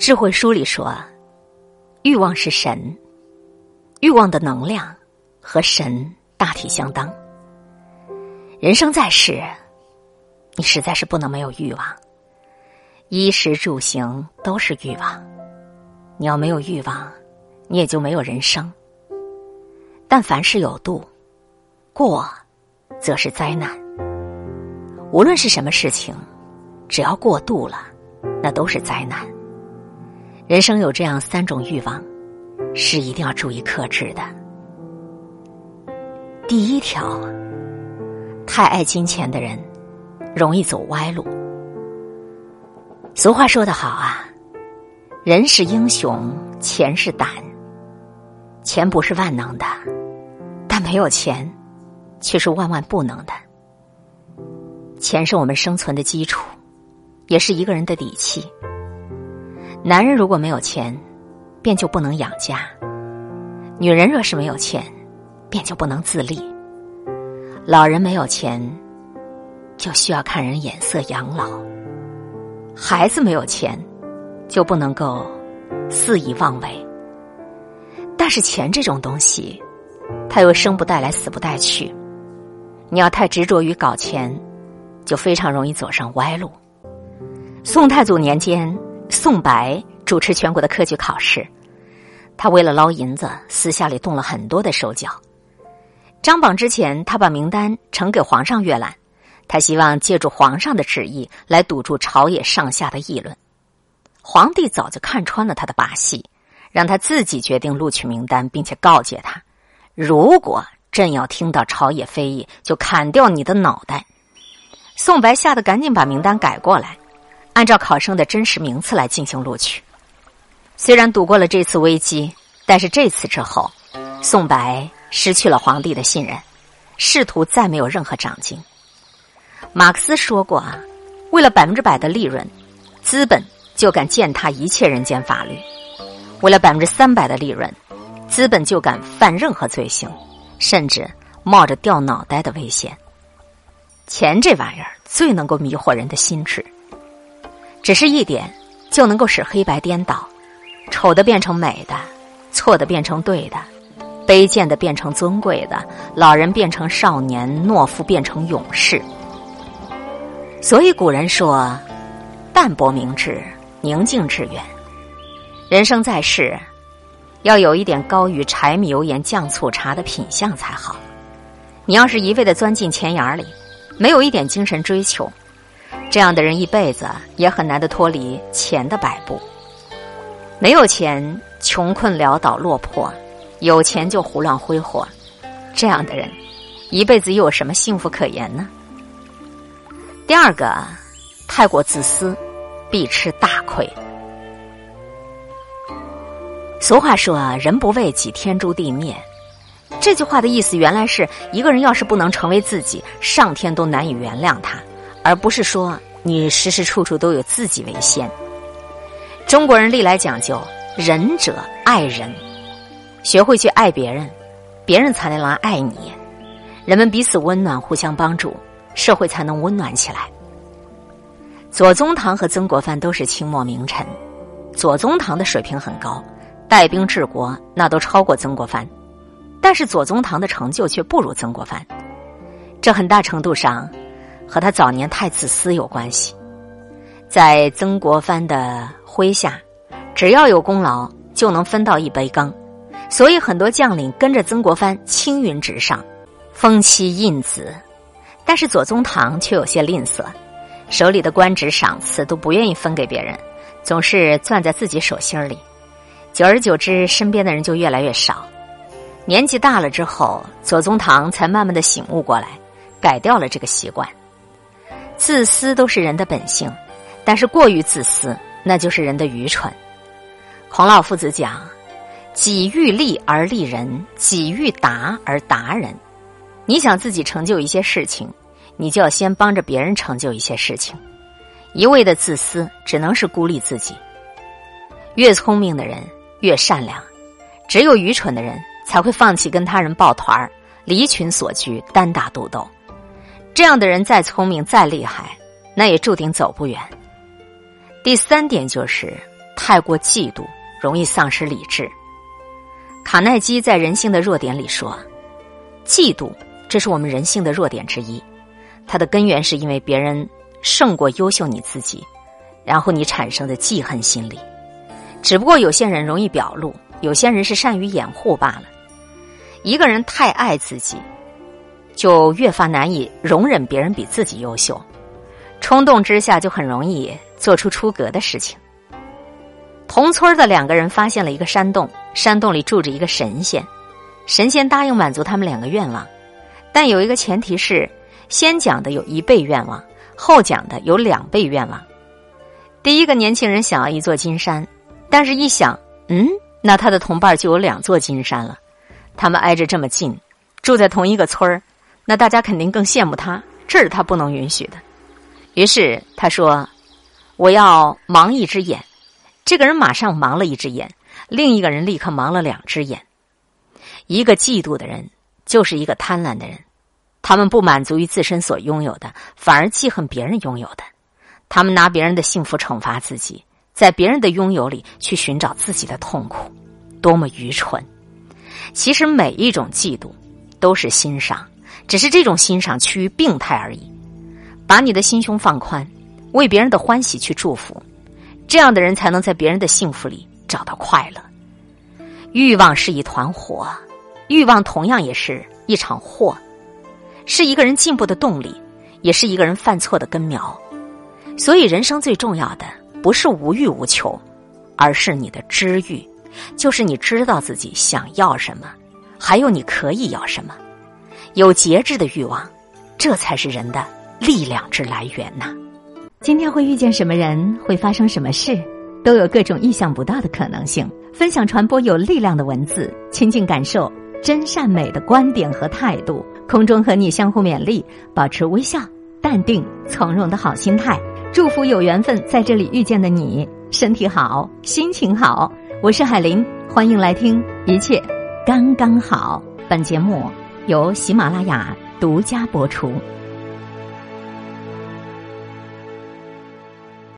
智慧书里说，欲望是神，欲望的能量和神大体相当。人生在世，你实在是不能没有欲望，衣食住行都是欲望。你要没有欲望，你也就没有人生。但凡事有度，过则是灾难。无论是什么事情，只要过度了，那都是灾难。人生有这样三种欲望，是一定要注意克制的。第一条，太爱金钱的人容易走歪路。俗话说得好啊，人是英雄，钱是胆。钱不是万能的，但没有钱，却是万万不能的。钱是我们生存的基础，也是一个人的底气。男人如果没有钱，便就不能养家；女人若是没有钱，便就不能自立；老人没有钱，就需要看人眼色养老；孩子没有钱，就不能够肆意妄为。但是钱这种东西，它又生不带来，死不带去。你要太执着于搞钱，就非常容易走上歪路。宋太祖年间。宋白主持全国的科举考试，他为了捞银子，私下里动了很多的手脚。张榜之前，他把名单呈给皇上阅览，他希望借助皇上的旨意来堵住朝野上下的议论。皇帝早就看穿了他的把戏，让他自己决定录取名单，并且告诫他：如果朕要听到朝野非议，就砍掉你的脑袋。宋白吓得赶紧把名单改过来。按照考生的真实名次来进行录取，虽然躲过了这次危机，但是这次之后，宋白失去了皇帝的信任，仕途再没有任何长进。马克思说过啊，为了百分之百的利润，资本就敢践踏一切人间法律；为了百分之三百的利润，资本就敢犯任何罪行，甚至冒着掉脑袋的危险。钱这玩意儿最能够迷惑人的心智。只是一点，就能够使黑白颠倒，丑的变成美的，错的变成对的，卑贱的变成尊贵的，老人变成少年，懦夫变成勇士。所以古人说：“淡泊明志，宁静致远。”人生在世，要有一点高于柴米油盐酱醋茶的品相才好。你要是一味的钻进钱眼里，没有一点精神追求。这样的人一辈子也很难的脱离钱的摆布。没有钱，穷困潦倒落魄；有钱就胡乱挥霍。这样的人，一辈子又有什么幸福可言呢？第二个，太过自私，必吃大亏。俗话说：“，人不为己，天诛地灭。”这句话的意思原来是一个人要是不能成为自己，上天都难以原谅他。而不是说你时时处处都有自己为先。中国人历来讲究仁者爱人，学会去爱别人，别人才能来爱你。人们彼此温暖，互相帮助，社会才能温暖起来。左宗棠和曾国藩都是清末名臣，左宗棠的水平很高，带兵治国那都超过曾国藩，但是左宗棠的成就却不如曾国藩，这很大程度上。和他早年太自私有关系，在曾国藩的麾下，只要有功劳就能分到一杯羹，所以很多将领跟着曾国藩青云直上，封妻印子。但是左宗棠却有些吝啬，手里的官职赏赐都不愿意分给别人，总是攥在自己手心里。久而久之，身边的人就越来越少。年纪大了之后，左宗棠才慢慢的醒悟过来，改掉了这个习惯。自私都是人的本性，但是过于自私，那就是人的愚蠢。孔老夫子讲：“己欲立而立人，己欲达而达人。”你想自己成就一些事情，你就要先帮着别人成就一些事情。一味的自私，只能是孤立自己。越聪明的人越善良，只有愚蠢的人才会放弃跟他人抱团儿，离群索居，单打独斗。这样的人再聪明再厉害，那也注定走不远。第三点就是太过嫉妒，容易丧失理智。卡耐基在《人性的弱点》里说：“嫉妒，这是我们人性的弱点之一。它的根源是因为别人胜过优秀你自己，然后你产生的记恨心理。只不过有些人容易表露，有些人是善于掩护罢了。一个人太爱自己，就越发难以容忍别人比自己优秀。冲动之下，就很容易做出出格的事情。”同村的两个人发现了一个山洞，山洞里住着一个神仙，神仙答应满足他们两个愿望，但有一个前提是，先讲的有一倍愿望，后讲的有两倍愿望。第一个年轻人想要一座金山，但是一想，嗯，那他的同伴就有两座金山了，他们挨着这么近，住在同一个村儿，那大家肯定更羡慕他，这是他不能允许的。于是他说：“我要盲一只眼。”这个人马上盲了一只眼，另一个人立刻盲了两只眼。一个嫉妒的人就是一个贪婪的人，他们不满足于自身所拥有的，反而记恨别人拥有的。他们拿别人的幸福惩罚自己，在别人的拥有里去寻找自己的痛苦，多么愚蠢！其实每一种嫉妒都是欣赏，只是这种欣赏趋于病态而已。把你的心胸放宽，为别人的欢喜去祝福。这样的人才能在别人的幸福里找到快乐。欲望是一团火，欲望同样也是一场祸，是一个人进步的动力，也是一个人犯错的根苗。所以，人生最重要的不是无欲无求，而是你的知欲，就是你知道自己想要什么，还有你可以要什么。有节制的欲望，这才是人的力量之来源呐。今天会遇见什么人，会发生什么事，都有各种意想不到的可能性。分享传播有力量的文字，亲近感受真善美的观点和态度。空中和你相互勉励，保持微笑、淡定、从容的好心态。祝福有缘分在这里遇见的你，身体好，心情好。我是海林，欢迎来听一切刚刚好。本节目由喜马拉雅独家播出。